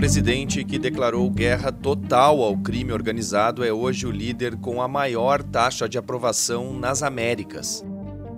presidente que declarou guerra total ao crime organizado é hoje o líder com a maior taxa de aprovação nas Américas.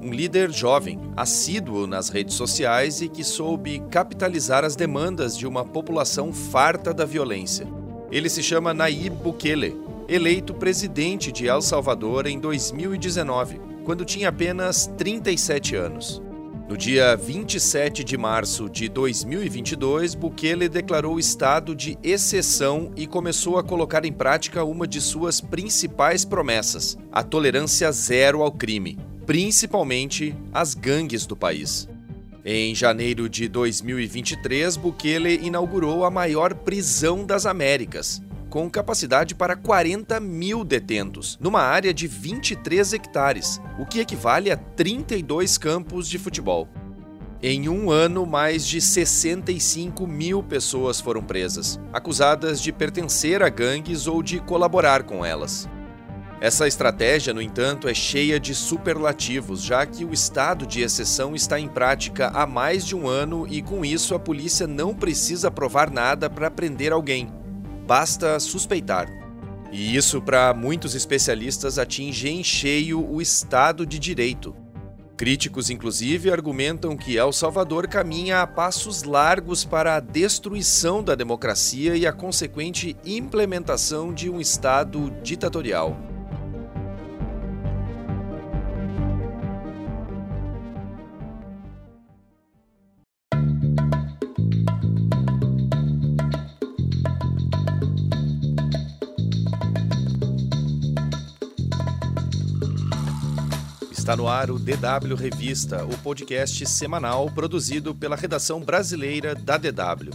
Um líder jovem, assíduo nas redes sociais e que soube capitalizar as demandas de uma população farta da violência. Ele se chama Nayib Bukele, eleito presidente de El Salvador em 2019, quando tinha apenas 37 anos. No dia 27 de março de 2022, Bukele declarou estado de exceção e começou a colocar em prática uma de suas principais promessas: a tolerância zero ao crime, principalmente as gangues do país. Em janeiro de 2023, Bukele inaugurou a maior prisão das Américas, com capacidade para 40 mil detentos, numa área de 23 hectares, o que equivale a 32 campos de futebol. Em um ano, mais de 65 mil pessoas foram presas, acusadas de pertencer a gangues ou de colaborar com elas. Essa estratégia, no entanto, é cheia de superlativos, já que o estado de exceção está em prática há mais de um ano e, com isso, a polícia não precisa provar nada para prender alguém basta suspeitar. E isso, para muitos especialistas, atinge em cheio o Estado de Direito. Críticos, inclusive, argumentam que El Salvador caminha a passos largos para a destruição da democracia e a consequente implementação de um Estado ditatorial. Está no ar o DW Revista, o podcast semanal produzido pela redação brasileira da DW.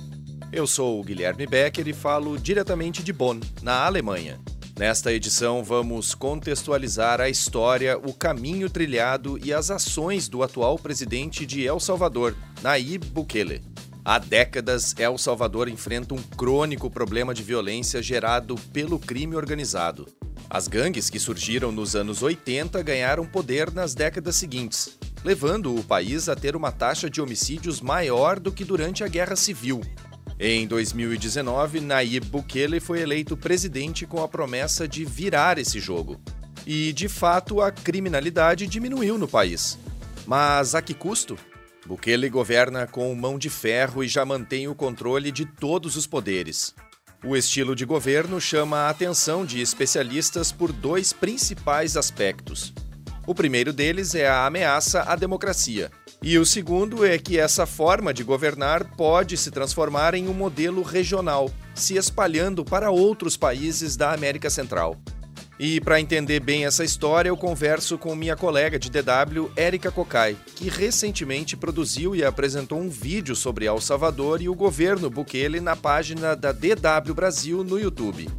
Eu sou o Guilherme Becker e falo diretamente de Bonn, na Alemanha. Nesta edição, vamos contextualizar a história, o caminho trilhado e as ações do atual presidente de El Salvador, Nayib Bukele. Há décadas, El Salvador enfrenta um crônico problema de violência gerado pelo crime organizado. As gangues que surgiram nos anos 80 ganharam poder nas décadas seguintes, levando o país a ter uma taxa de homicídios maior do que durante a Guerra Civil. Em 2019, Nayib Bukele foi eleito presidente com a promessa de virar esse jogo. E, de fato, a criminalidade diminuiu no país. Mas a que custo? Bukele governa com mão de ferro e já mantém o controle de todos os poderes. O estilo de governo chama a atenção de especialistas por dois principais aspectos. O primeiro deles é a ameaça à democracia, e o segundo é que essa forma de governar pode se transformar em um modelo regional, se espalhando para outros países da América Central. E para entender bem essa história, eu converso com minha colega de DW, Érica Cocai, que recentemente produziu e apresentou um vídeo sobre El Salvador e o governo Bukele na página da DW Brasil no YouTube.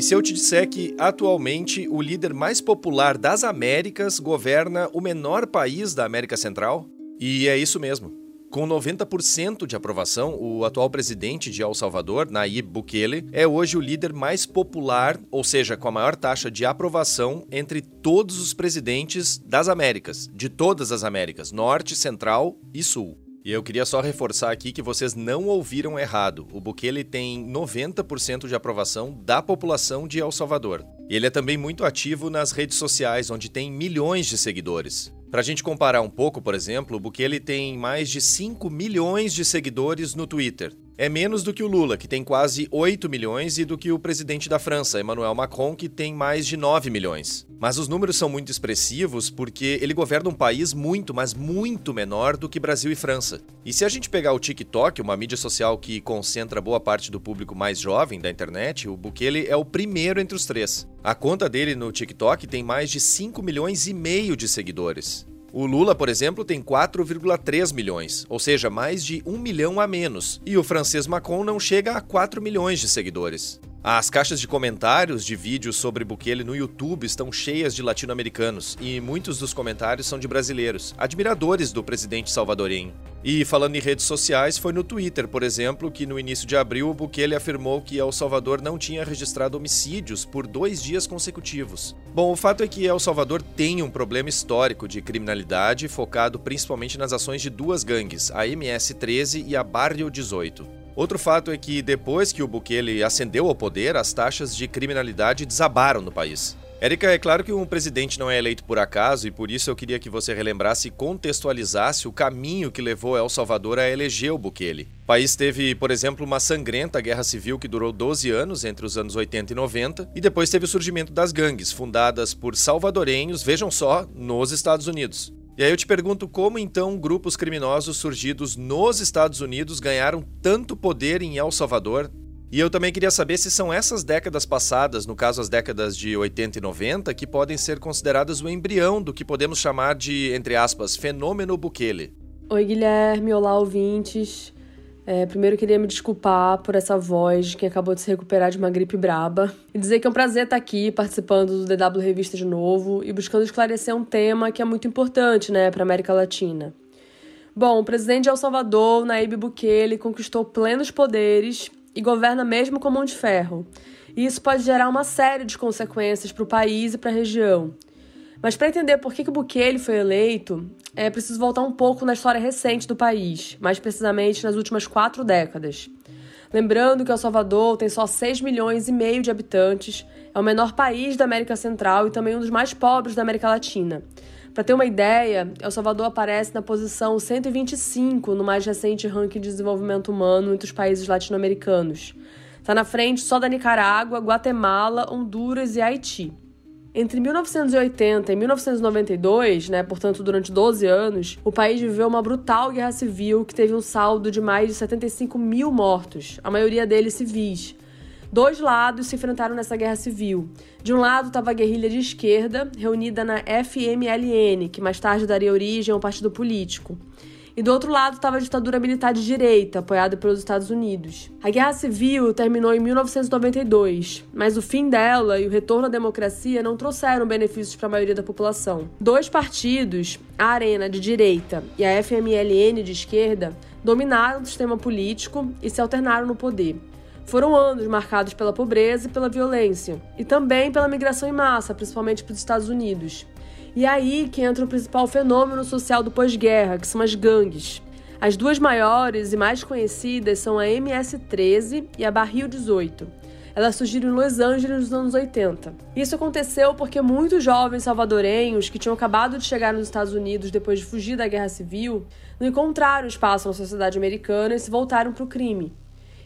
E se eu te disser que, atualmente, o líder mais popular das Américas governa o menor país da América Central? E é isso mesmo. Com 90% de aprovação, o atual presidente de El Salvador, Nayib Bukele, é hoje o líder mais popular, ou seja, com a maior taxa de aprovação entre todos os presidentes das Américas, de todas as Américas, Norte, Central e Sul. E eu queria só reforçar aqui que vocês não ouviram errado. O Bukele tem 90% de aprovação da população de El Salvador. Ele é também muito ativo nas redes sociais, onde tem milhões de seguidores. Para a gente comparar um pouco, por exemplo, o Bukele tem mais de 5 milhões de seguidores no Twitter. É menos do que o Lula, que tem quase 8 milhões, e do que o presidente da França, Emmanuel Macron, que tem mais de 9 milhões. Mas os números são muito expressivos porque ele governa um país muito, mas muito menor do que Brasil e França. E se a gente pegar o TikTok, uma mídia social que concentra boa parte do público mais jovem da internet, o Bukele é o primeiro entre os três. A conta dele no TikTok tem mais de 5 milhões e meio de seguidores. O Lula, por exemplo, tem 4,3 milhões, ou seja, mais de um milhão a menos, e o francês Macron não chega a 4 milhões de seguidores. As caixas de comentários de vídeos sobre Bukele no YouTube estão cheias de latino-americanos e muitos dos comentários são de brasileiros, admiradores do presidente salvadorenho. E falando em redes sociais, foi no Twitter, por exemplo, que no início de abril o Bukele afirmou que El Salvador não tinha registrado homicídios por dois dias consecutivos. Bom, o fato é que El Salvador tem um problema histórico de criminalidade focado principalmente nas ações de duas gangues, a MS-13 e a Barrio 18. Outro fato é que depois que o Bukele ascendeu ao poder, as taxas de criminalidade desabaram no país. Érica, é claro que um presidente não é eleito por acaso e por isso eu queria que você relembrasse e contextualizasse o caminho que levou El Salvador a eleger o Bukele. O país teve, por exemplo, uma sangrenta guerra civil que durou 12 anos, entre os anos 80 e 90, e depois teve o surgimento das gangues, fundadas por salvadorenhos, vejam só, nos Estados Unidos. E aí eu te pergunto como então grupos criminosos surgidos nos Estados Unidos ganharam tanto poder em El Salvador? E eu também queria saber se são essas décadas passadas, no caso as décadas de 80 e 90, que podem ser consideradas o embrião do que podemos chamar de, entre aspas, fenômeno Bukele. Oi, Guilherme, olá, ouvintes. É, primeiro queria me desculpar por essa voz de quem acabou de se recuperar de uma gripe braba e dizer que é um prazer estar aqui participando do DW Revista de novo e buscando esclarecer um tema que é muito importante, né, para América Latina. Bom, o presidente de El Salvador, Nayib Bukele, conquistou plenos poderes e governa mesmo com mão de ferro. E isso pode gerar uma série de consequências para o país e para a região. Mas para entender por que, que Bukele foi eleito, é preciso voltar um pouco na história recente do país, mais precisamente nas últimas quatro décadas. Lembrando que El Salvador tem só 6 milhões e meio de habitantes, é o menor país da América Central e também um dos mais pobres da América Latina. Para ter uma ideia, El Salvador aparece na posição 125 no mais recente ranking de desenvolvimento humano entre os países latino-americanos. Está na frente só da Nicarágua, Guatemala, Honduras e Haiti. Entre 1980 e 1992, né, portanto durante 12 anos, o país viveu uma brutal guerra civil que teve um saldo de mais de 75 mil mortos, a maioria deles civis. Dois lados se enfrentaram nessa guerra civil. De um lado estava a guerrilha de esquerda, reunida na FMLN, que mais tarde daria origem a um partido político. E do outro lado estava a ditadura militar de direita, apoiada pelos Estados Unidos. A Guerra Civil terminou em 1992, mas o fim dela e o retorno à democracia não trouxeram benefícios para a maioria da população. Dois partidos, a Arena de direita e a FMLN de esquerda, dominaram o sistema político e se alternaram no poder. Foram anos marcados pela pobreza e pela violência, e também pela migração em massa, principalmente para os Estados Unidos. E aí que entra o principal fenômeno social do pós-guerra, que são as gangues. As duas maiores e mais conhecidas são a MS-13 e a Barril 18. Elas surgiram em Los Angeles nos anos 80. Isso aconteceu porque muitos jovens salvadorenhos que tinham acabado de chegar nos Estados Unidos depois de fugir da guerra civil não encontraram espaço na sociedade americana e se voltaram para o crime.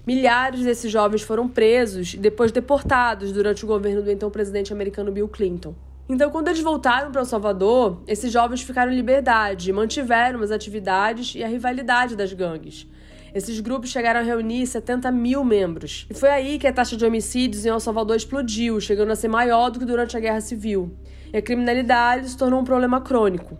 Milhares desses jovens foram presos e depois deportados durante o governo do então presidente americano Bill Clinton. Então, quando eles voltaram para Salvador, esses jovens ficaram em liberdade mantiveram as atividades e a rivalidade das gangues. Esses grupos chegaram a reunir 70 mil membros. E foi aí que a taxa de homicídios em El Salvador explodiu, chegando a ser maior do que durante a Guerra Civil. E a criminalidade se tornou um problema crônico.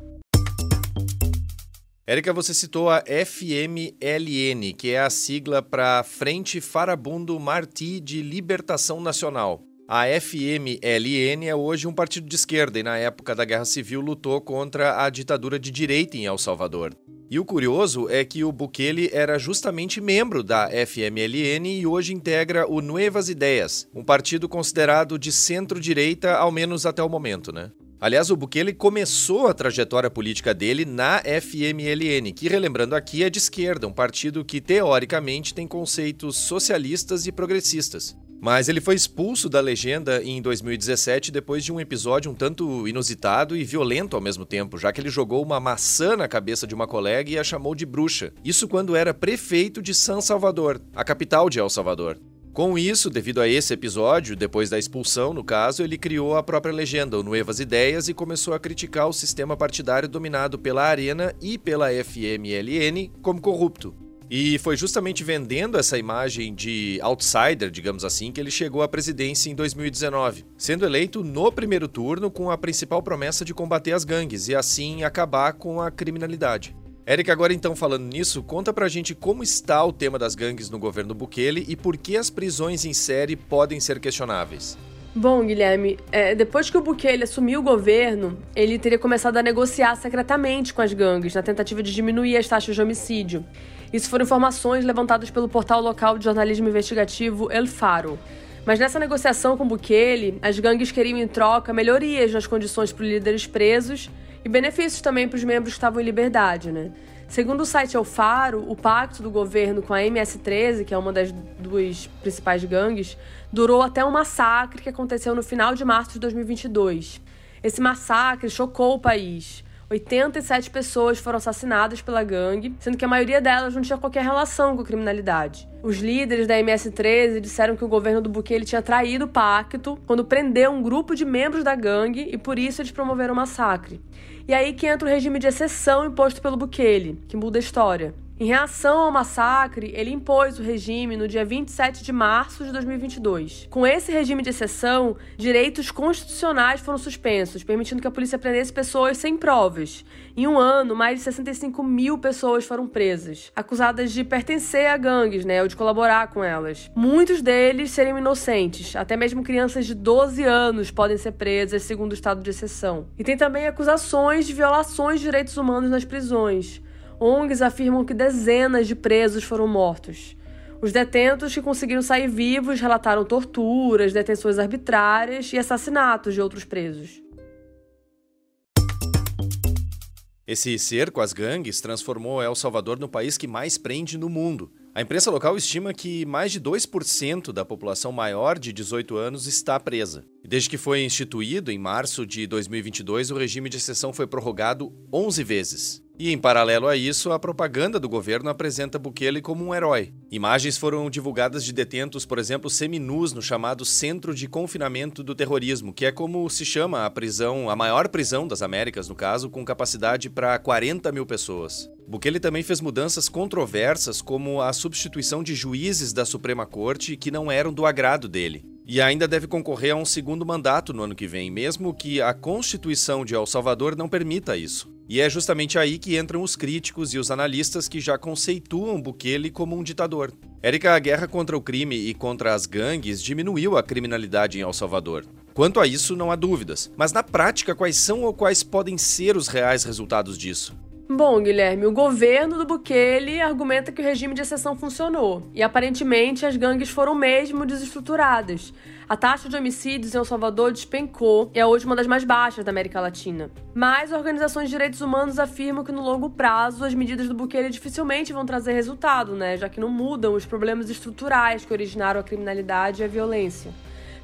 Érica, você citou a FMLN, que é a sigla para Frente Farabundo Martí de Libertação Nacional. A FMLN é hoje um partido de esquerda e, na época da Guerra Civil, lutou contra a ditadura de direita em El Salvador. E o curioso é que o Bukele era justamente membro da FMLN e hoje integra o Nuevas Ideias, um partido considerado de centro-direita, ao menos até o momento, né? Aliás, o Bukele começou a trajetória política dele na FMLN, que, relembrando aqui, é de esquerda, um partido que teoricamente tem conceitos socialistas e progressistas. Mas ele foi expulso da legenda em 2017 depois de um episódio um tanto inusitado e violento ao mesmo tempo, já que ele jogou uma maçã na cabeça de uma colega e a chamou de bruxa. Isso quando era prefeito de San Salvador, a capital de El Salvador. Com isso, devido a esse episódio, depois da expulsão, no caso, ele criou a própria legenda, o Nuevas Ideias, e começou a criticar o sistema partidário dominado pela Arena e pela FMLN como corrupto. E foi justamente vendendo essa imagem de outsider, digamos assim, que ele chegou à presidência em 2019, sendo eleito no primeiro turno com a principal promessa de combater as gangues e assim acabar com a criminalidade. Érica, agora então falando nisso, conta pra gente como está o tema das gangues no governo Bukele e por que as prisões em série podem ser questionáveis. Bom, Guilherme, é, depois que o Bukele assumiu o governo, ele teria começado a negociar secretamente com as gangues, na tentativa de diminuir as taxas de homicídio. Isso foram informações levantadas pelo portal local de jornalismo investigativo El Faro. Mas nessa negociação com Bukele, as gangues queriam em troca melhorias nas condições para os líderes presos e benefícios também para os membros que estavam em liberdade, né? Segundo o site El Faro, o pacto do governo com a MS-13, que é uma das duas principais gangues, durou até um massacre que aconteceu no final de março de 2022. Esse massacre chocou o país. 87 pessoas foram assassinadas pela gangue, sendo que a maioria delas não tinha qualquer relação com a criminalidade. Os líderes da MS-13 disseram que o governo do Bukele tinha traído o pacto quando prendeu um grupo de membros da gangue e por isso eles promoveram o massacre. E aí que entra o regime de exceção imposto pelo Bukele, que muda a história. Em reação ao massacre, ele impôs o regime no dia 27 de março de 2022. Com esse regime de exceção, direitos constitucionais foram suspensos, permitindo que a polícia prendesse pessoas sem provas. Em um ano, mais de 65 mil pessoas foram presas, acusadas de pertencer a gangues, né, ou de colaborar com elas. Muitos deles seriam inocentes, até mesmo crianças de 12 anos podem ser presas, segundo o estado de exceção. E tem também acusações de violações de direitos humanos nas prisões. ONGs afirmam que dezenas de presos foram mortos. Os detentos que conseguiram sair vivos relataram torturas, detenções arbitrárias e assassinatos de outros presos. Esse cerco às gangues transformou El Salvador no país que mais prende no mundo. A imprensa local estima que mais de 2% da população maior de 18 anos está presa. Desde que foi instituído em março de 2022, o regime de exceção foi prorrogado 11 vezes. E em paralelo a isso, a propaganda do governo apresenta Bukele como um herói. Imagens foram divulgadas de detentos, por exemplo, seminus no chamado Centro de Confinamento do Terrorismo, que é como se chama a prisão, a maior prisão das Américas, no caso, com capacidade para 40 mil pessoas. Bukele também fez mudanças controversas, como a substituição de juízes da Suprema Corte que não eram do agrado dele. E ainda deve concorrer a um segundo mandato no ano que vem, mesmo que a Constituição de El Salvador não permita isso. E é justamente aí que entram os críticos e os analistas que já conceituam Bukele como um ditador. Érica, a guerra contra o crime e contra as gangues diminuiu a criminalidade em El Salvador. Quanto a isso, não há dúvidas. Mas na prática, quais são ou quais podem ser os reais resultados disso? Bom, Guilherme, o governo do Bukele argumenta que o regime de exceção funcionou e aparentemente as gangues foram mesmo desestruturadas. A taxa de homicídios em El Salvador despencou e é hoje uma das mais baixas da América Latina. Mas organizações de direitos humanos afirmam que no longo prazo as medidas do Bukele dificilmente vão trazer resultado, né, já que não mudam os problemas estruturais que originaram a criminalidade e a violência.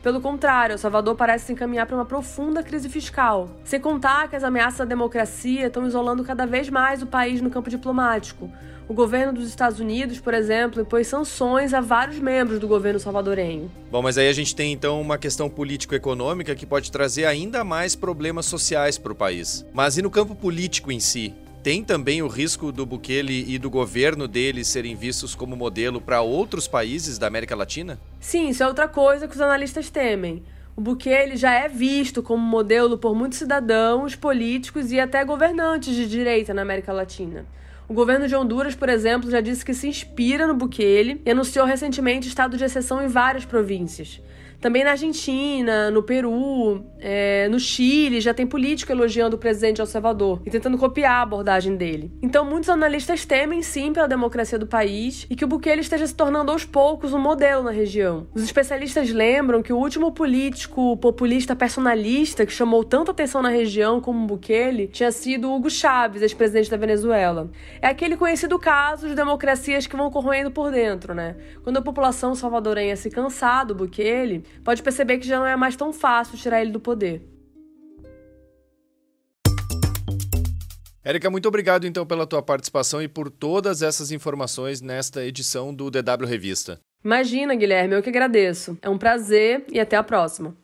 Pelo contrário, Salvador parece se encaminhar para uma profunda crise fiscal. Sem contar que as ameaças à democracia estão isolando cada vez mais o país no campo diplomático. O governo dos Estados Unidos, por exemplo, impôs sanções a vários membros do governo salvadorenho. Bom, mas aí a gente tem então uma questão político-econômica que pode trazer ainda mais problemas sociais para o país. Mas e no campo político em si? Tem também o risco do Bukele e do governo dele serem vistos como modelo para outros países da América Latina? Sim, isso é outra coisa que os analistas temem. O Bukele já é visto como modelo por muitos cidadãos, políticos e até governantes de direita na América Latina. O governo de Honduras, por exemplo, já disse que se inspira no Bukele e anunciou recentemente estado de exceção em várias províncias. Também na Argentina, no Peru, é, no Chile, já tem político elogiando o presidente El Salvador e tentando copiar a abordagem dele. Então, muitos analistas temem sim pela democracia do país e que o Bukele esteja se tornando aos poucos um modelo na região. Os especialistas lembram que o último político populista personalista que chamou tanta atenção na região como o Bukele tinha sido Hugo Chávez, ex-presidente da Venezuela. É aquele conhecido caso de democracias que vão corroendo por dentro, né? Quando a população salvadorenha se cansar do Bukele, pode perceber que já não é mais tão fácil tirar ele do poder. Érica, muito obrigado então pela tua participação e por todas essas informações nesta edição do DW Revista. Imagina, Guilherme, eu que agradeço. É um prazer e até a próxima.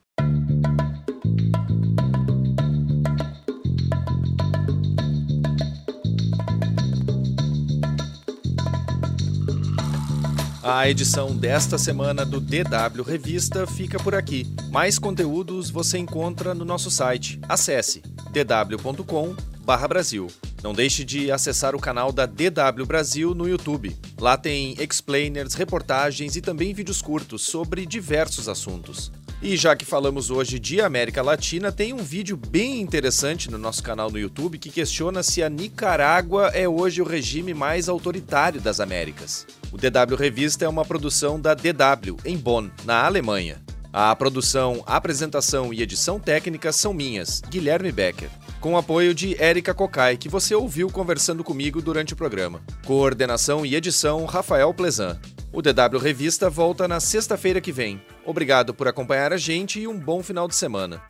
A edição desta semana do DW Revista fica por aqui. Mais conteúdos você encontra no nosso site. Acesse dw.com/brasil. Não deixe de acessar o canal da DW Brasil no YouTube. Lá tem explainers, reportagens e também vídeos curtos sobre diversos assuntos. E já que falamos hoje de América Latina, tem um vídeo bem interessante no nosso canal no YouTube que questiona se a Nicarágua é hoje o regime mais autoritário das Américas. O DW Revista é uma produção da DW, em Bonn, na Alemanha. A produção, apresentação e edição técnica são minhas, Guilherme Becker, com apoio de Érica Cocai, que você ouviu conversando comigo durante o programa. Coordenação e edição, Rafael Plezan. O DW Revista volta na sexta-feira que vem. Obrigado por acompanhar a gente e um bom final de semana.